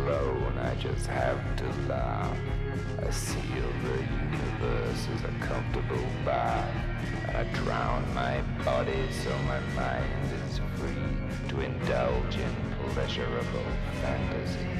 alone, I just have to laugh. I seal the universe as a comfortable bath, and I drown my body so my mind is free to indulge in pleasurable fantasies.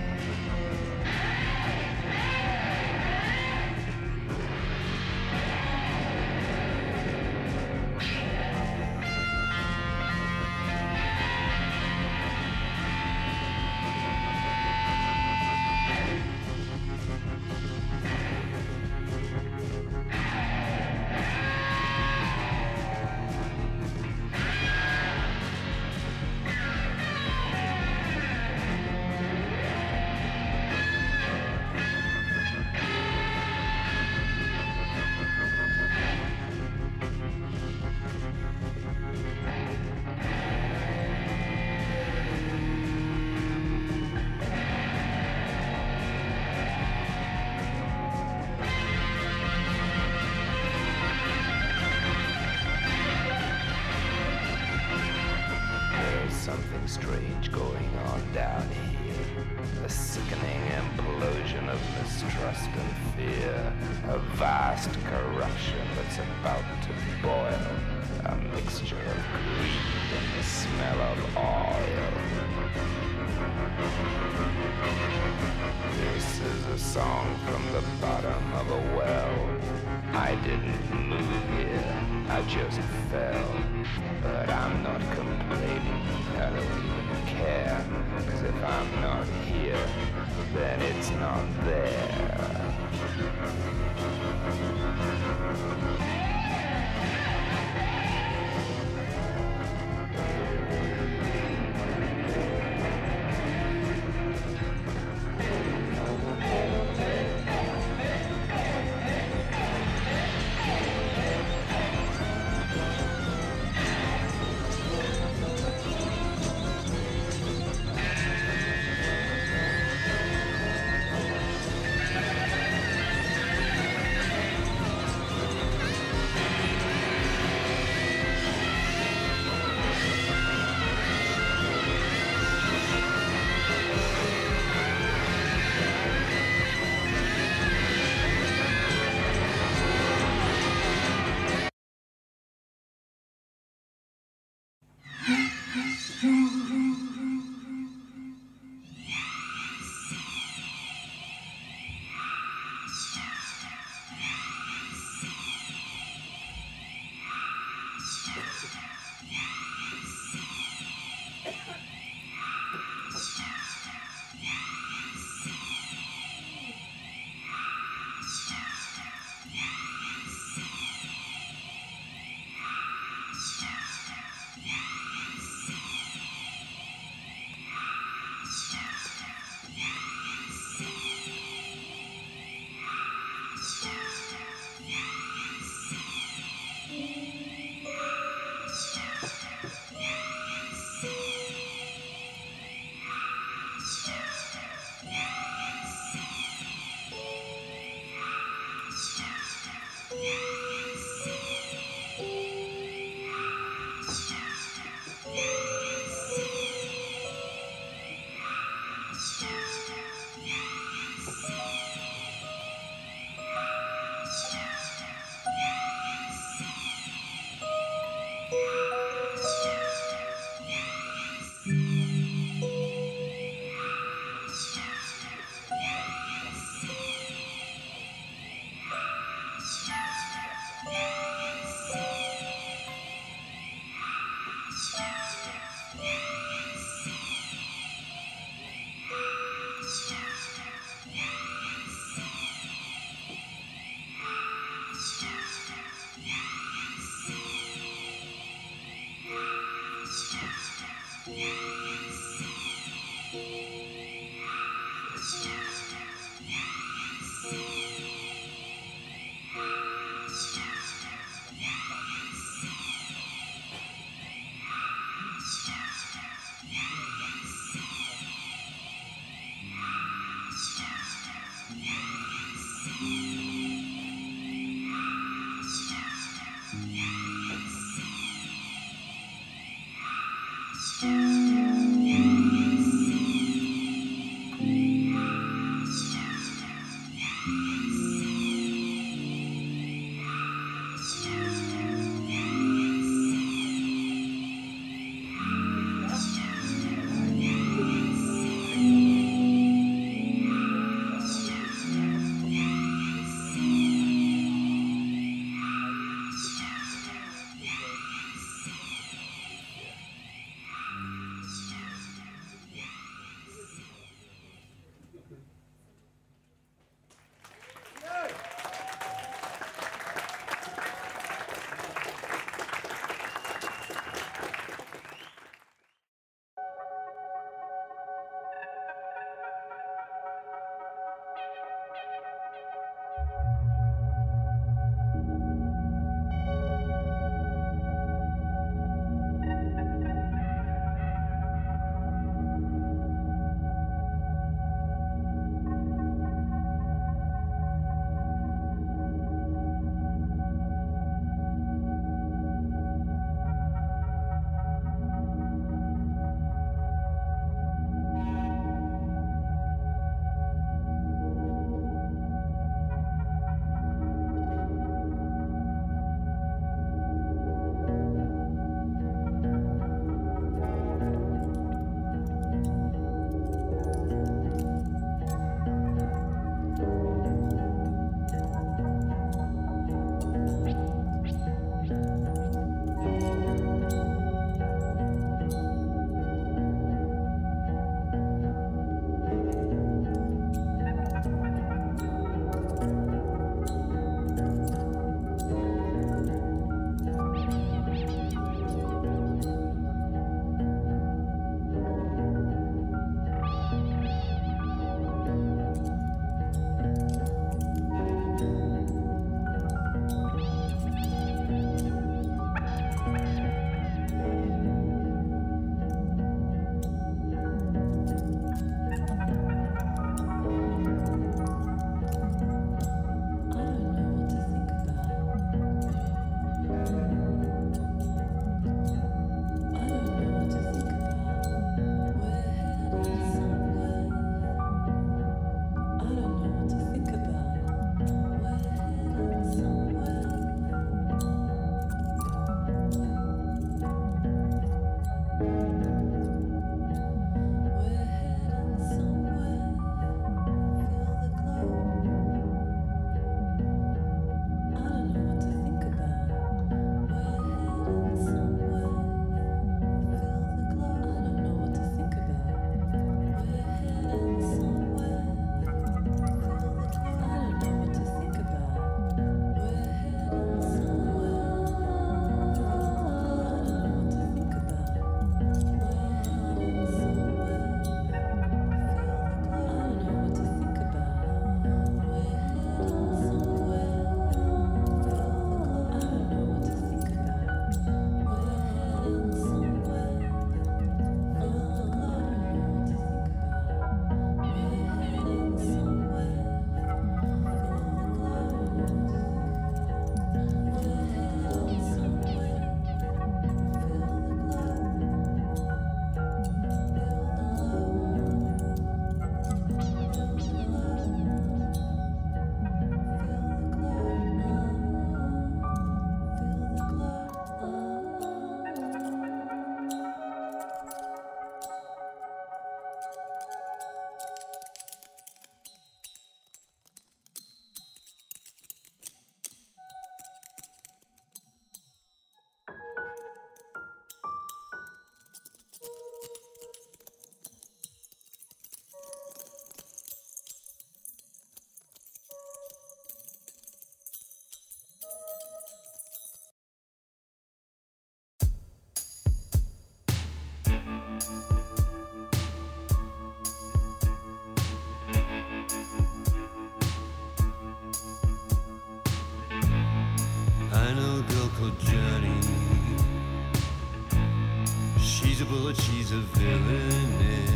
she's a villain. Eh?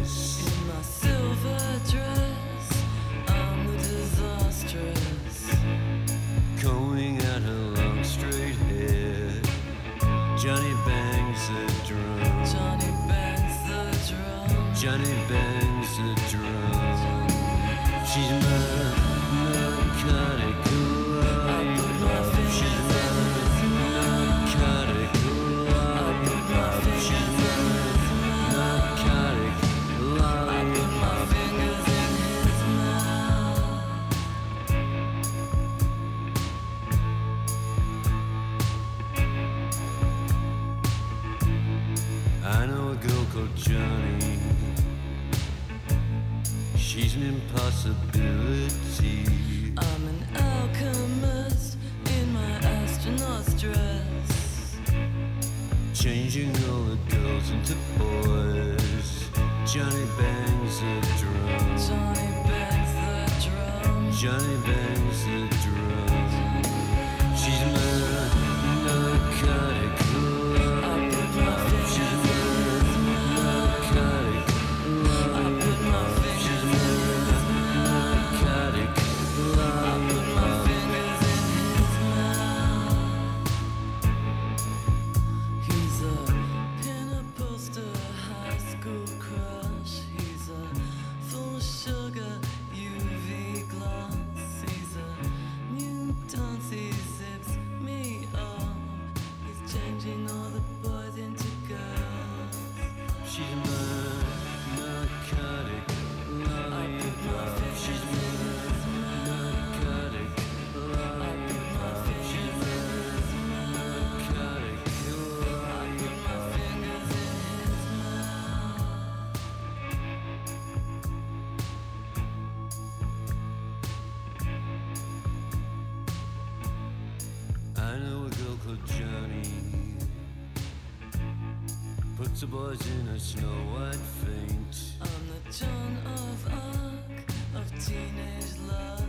Monster boys in a snow white faint. On the dawn of arc of teenage lust.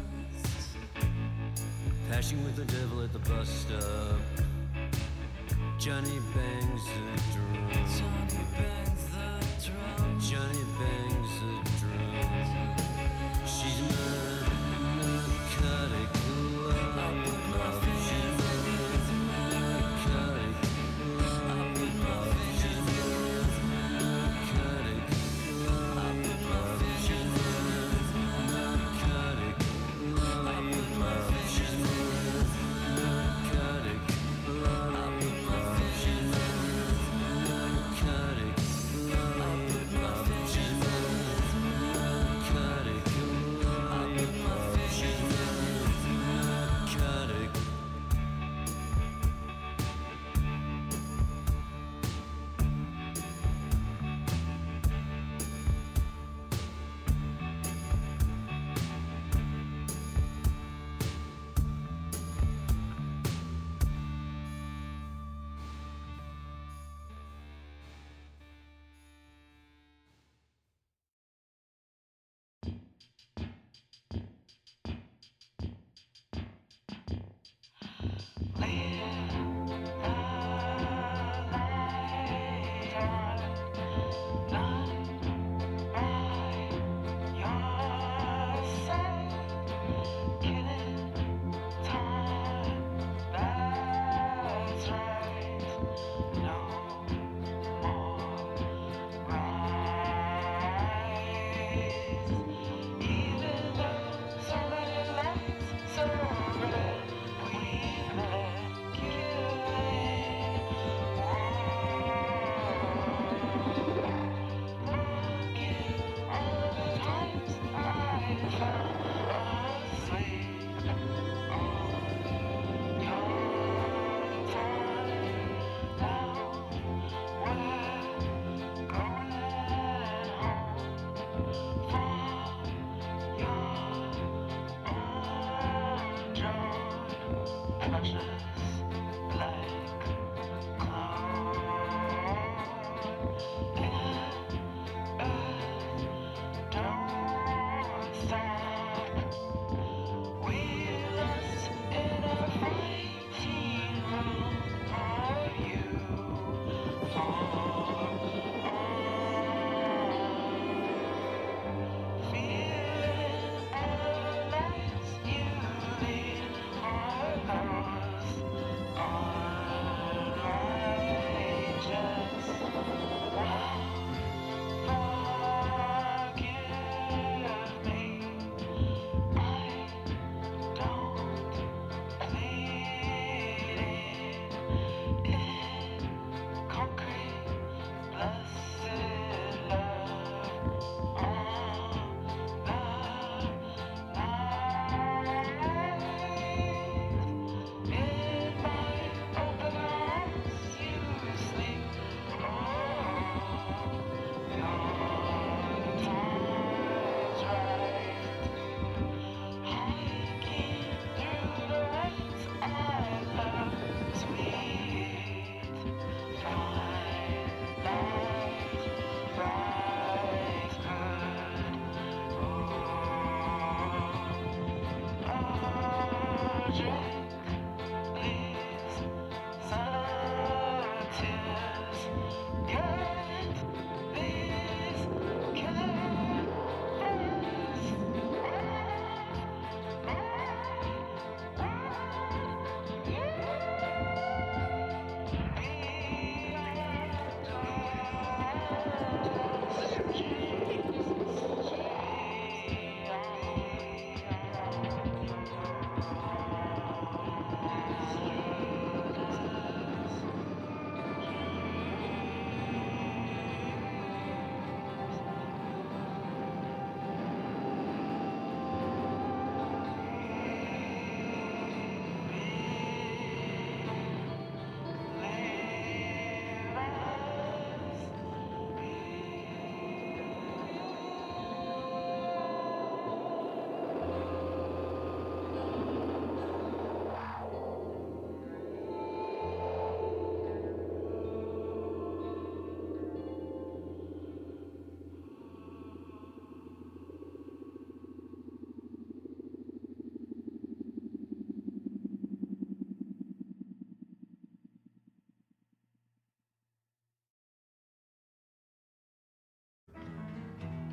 Passion with the devil at the bus stop. Johnny bangs the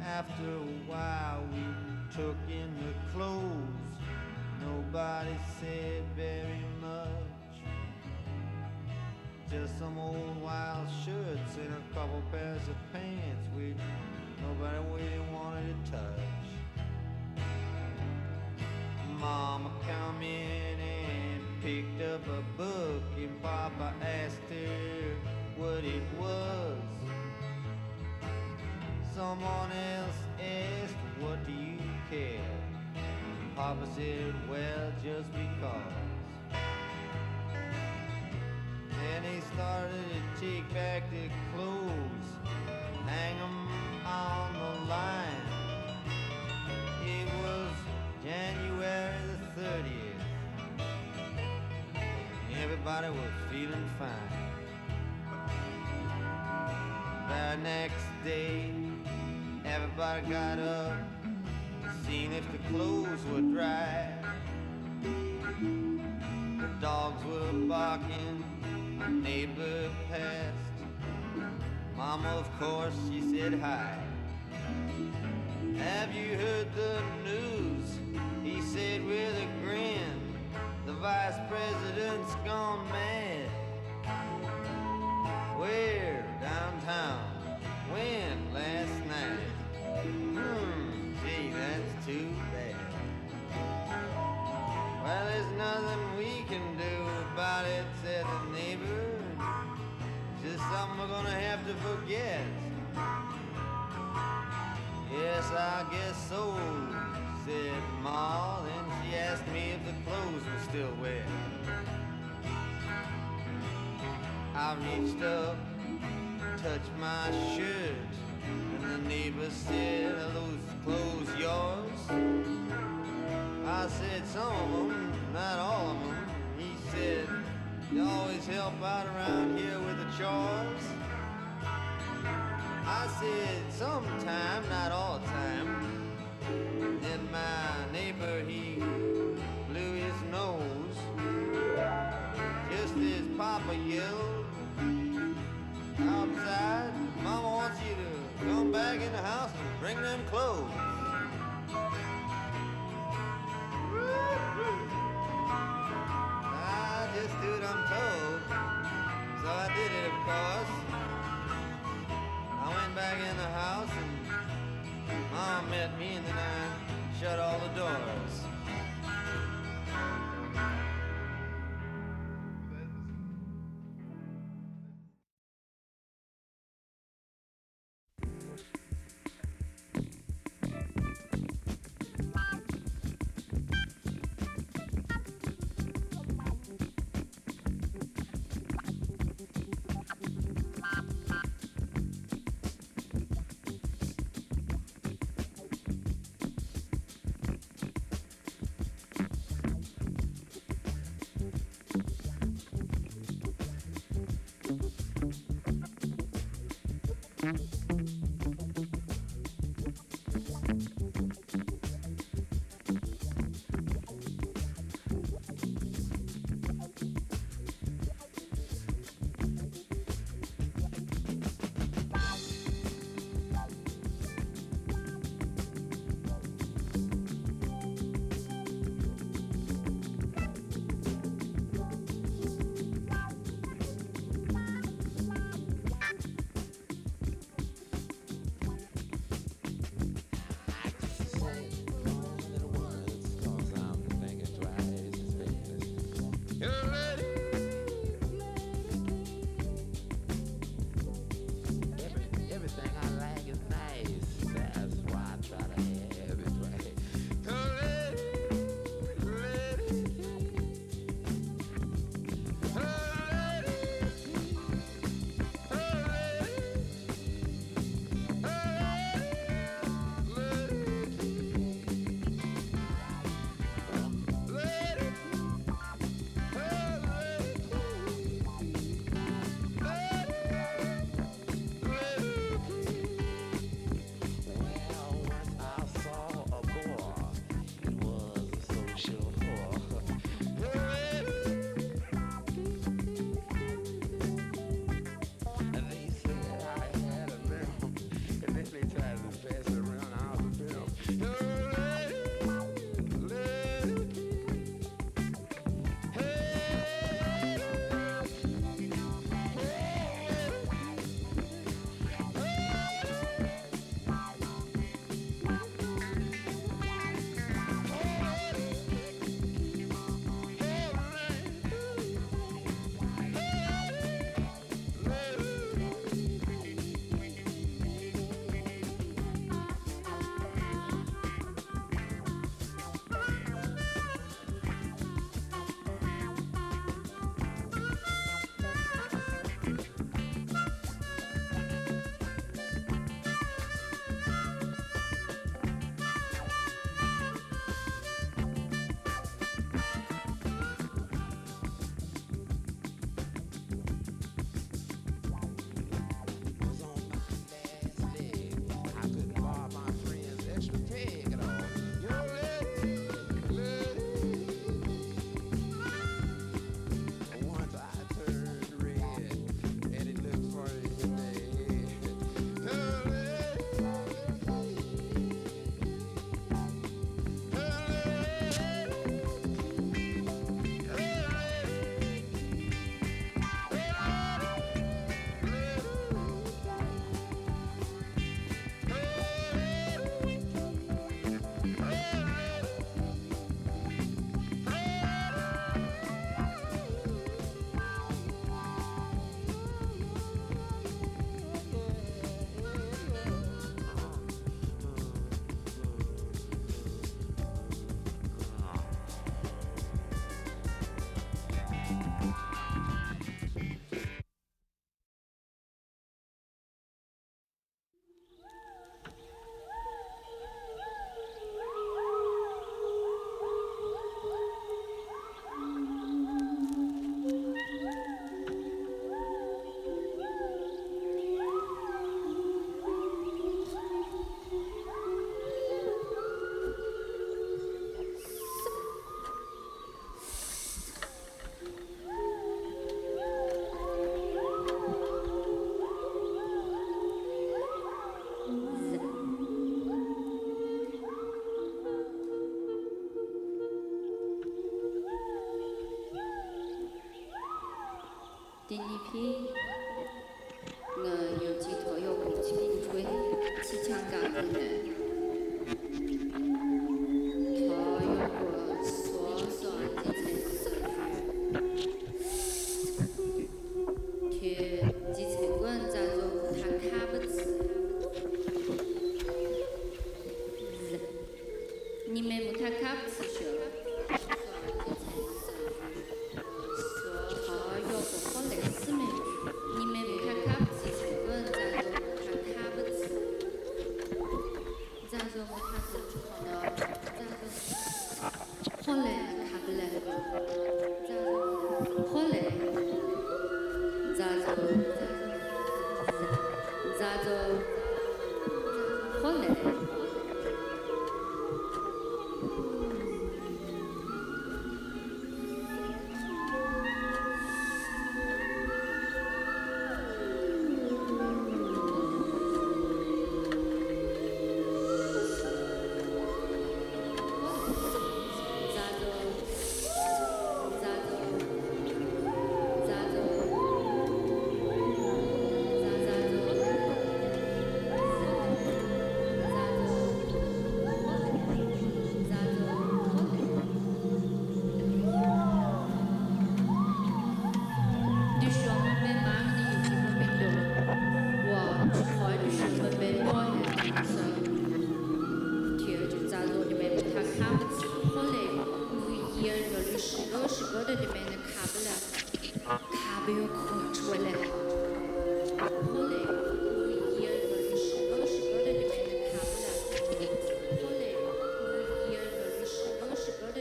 After a while, we took in the clothes. Nobody said very much. Just some old wild shirts and a couple pairs of pants, which nobody really wanted to touch. Mama come in and picked up a book, and Papa asked her what it was. Someone else asked, what do you care? Papa said, well, just because. Then he started to take back the clothes, hang 'em on the line. It was January the 30th. Everybody was feeling fine. The next day, everybody got up, seen if the clothes were dry. The dogs were barking, a neighbor passed. Mama, of course, she said hi. Have you heard the news? He said with a grin. The vice president's gone mad. Where? Downtown. When? Last night. Hmm, gee, that's too bad. Well, there's nothing we can do about it, said the neighbor. Just something we're gonna have to forget. Yes, I guess so, said Ma. Then she asked me if the clothes were still wet. I reached up, touched my shirt, and the neighbor said, Are those clothes yours? I said, Some of them, not all of them. He said, You always help out around here with the chores? I said, Sometime, not all the time. Back in the house and bring them clothes. I just do what I'm told. So I did it, of course. I went back in the house and Mom met me and then I shut all the doors. 第一批，我有几套遥控器、你吹、气枪杆子呢？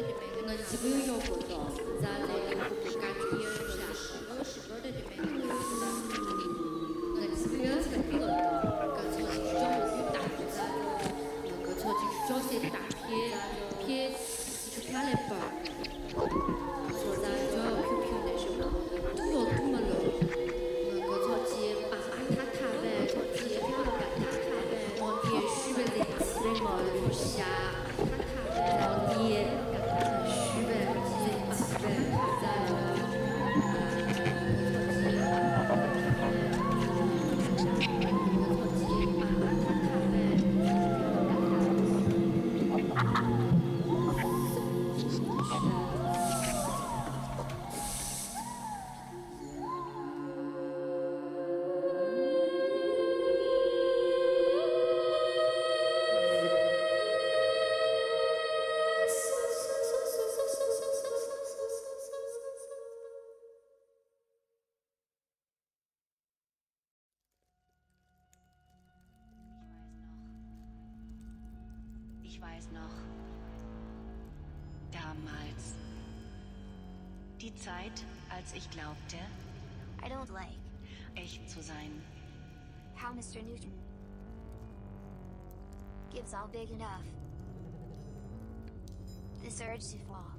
自分个人自由活，weiß noch, damals. Die Zeit, als ich glaubte, I don't like. echt zu sein. How Mr. Newton gives all big enough. This urge to fall.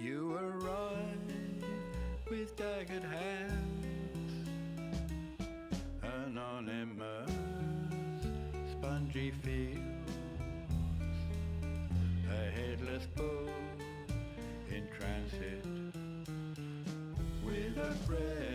You arrive with daggered hands, anonymous, spongy fields, a headless bull in transit, with a pregnant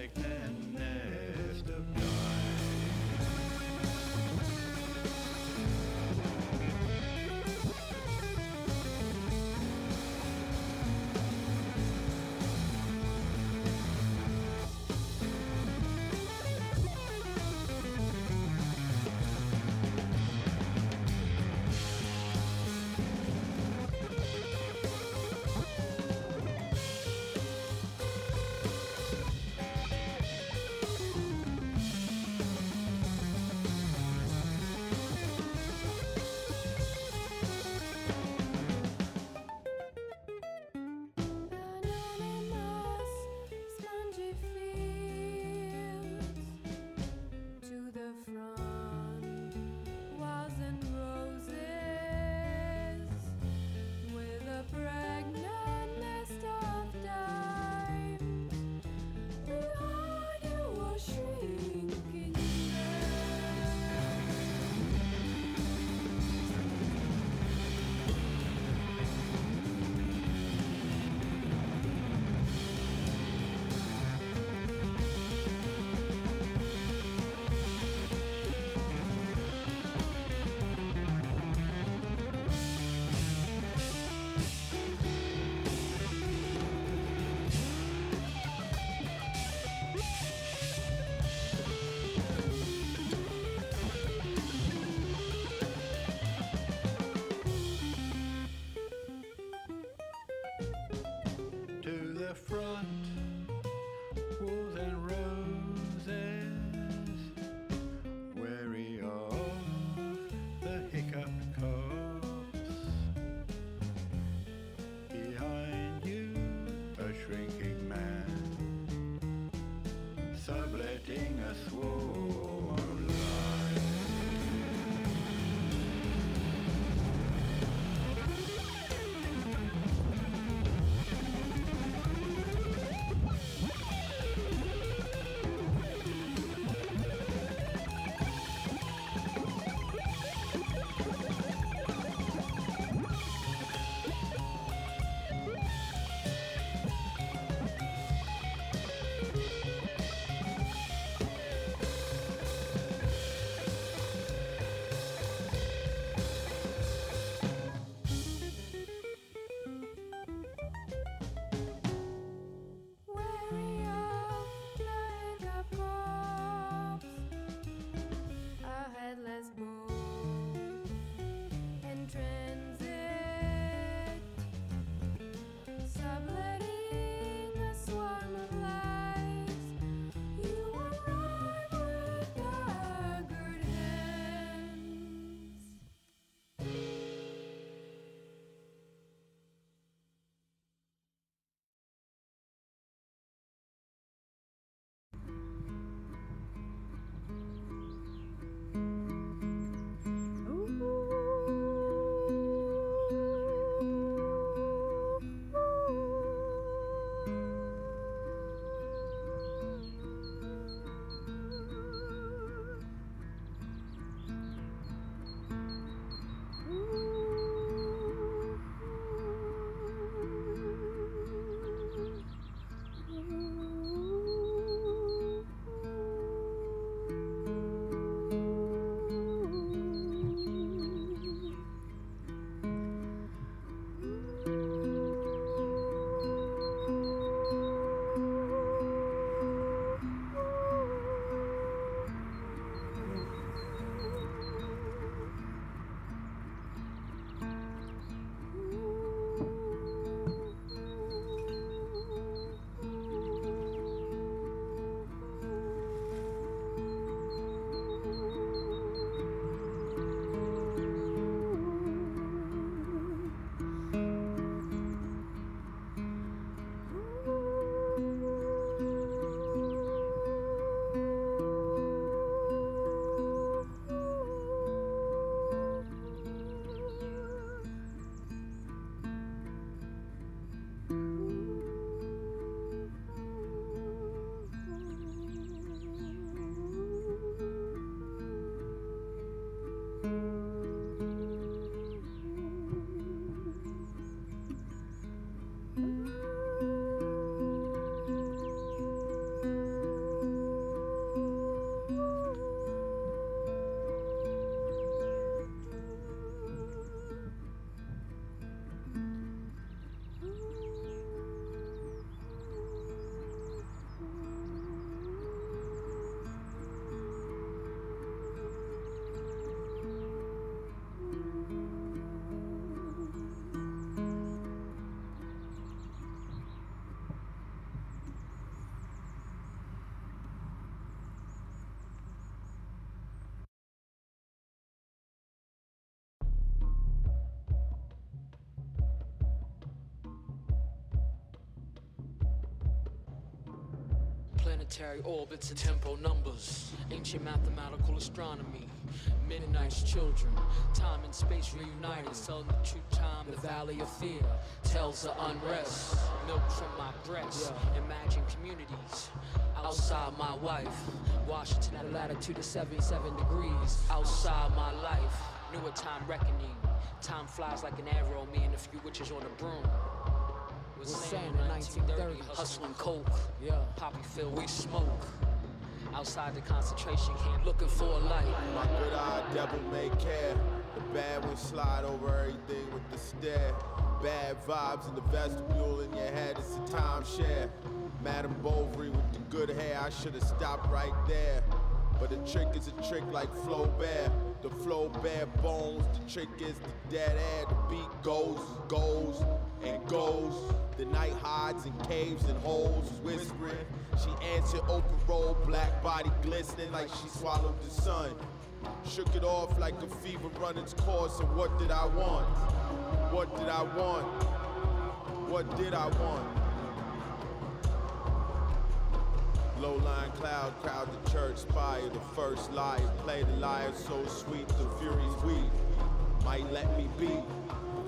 planetary orbits and tempo numbers, ancient mathematical astronomy. Midnight's children, time and space reunited, selling the true time, the valley of fear, tells of unrest, milk from my breast, imagine communities. Outside my wife, Washington at a latitude of 77 degrees. Outside my life, newer time reckoning. Time flies like an arrow, me and a few witches on a broom. Was saying in 1930, hustling coke. Yeah, poppy field, we smoke. Outside the concentration camp, looking for a light. My good eye devil may care. The bad one slide over everything with the stare. Bad vibes in the vestibule in your head, it's a timeshare. Madame Bovary with the good hair, I should have stopped right there. The trick is a trick like flow Flaubert. The flow bare bones, the trick is the dead air. The beat goes and goes and goes. The night hides in caves and holes, whispering. She answered open road, black body glistening like she swallowed the sun. Shook it off like a fever run its course, and what did I want? What did I want? What did I want? Low line cloud crowd the church spire. The first liar play the liar so sweet the furies weep. Might let me be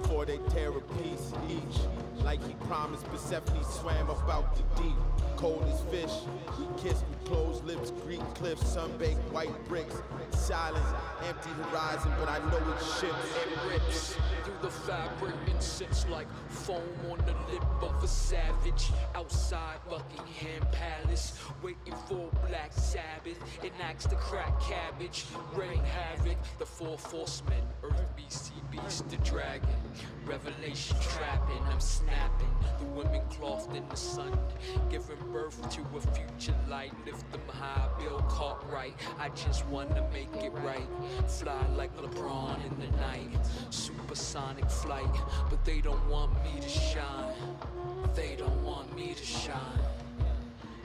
before they tear a piece each. Like he promised, Persephone swam about the deep. Cold as fish, we kissed with closed lips. Greek cliffs, sunbaked white bricks. Silence, empty horizon, but I know it ships. It rips through the fabric, incense like foam on the lip of a savage. Outside Buckingham Palace, waiting for Black Sabbath. Enacts the crack cabbage, rain havoc. The four horsemen, Earth, BC, Beast, the dragon. Revelation trapping, I'm snapping. The women clothed in the sun, giving birth to a future light. Lift them high, Bill Cartwright. I just wanna make it right. Fly like LeBron in the night. Supersonic flight, but they don't want me to shine. They don't want me to shine.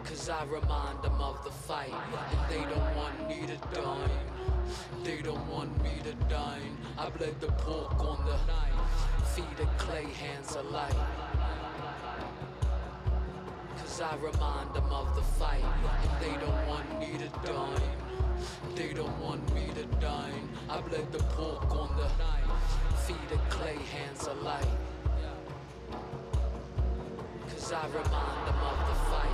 Cause I remind them of the fight. And they don't want me to dine. They don't want me to dine. I bled the pork on the knife. Feet of clay, hands of light. Cause I remind them of the fight. And they don't want me to dine. They don't want me to dine. I bled the pork on the knife. Feet of clay, hands of light. Cause I remind them of the fight.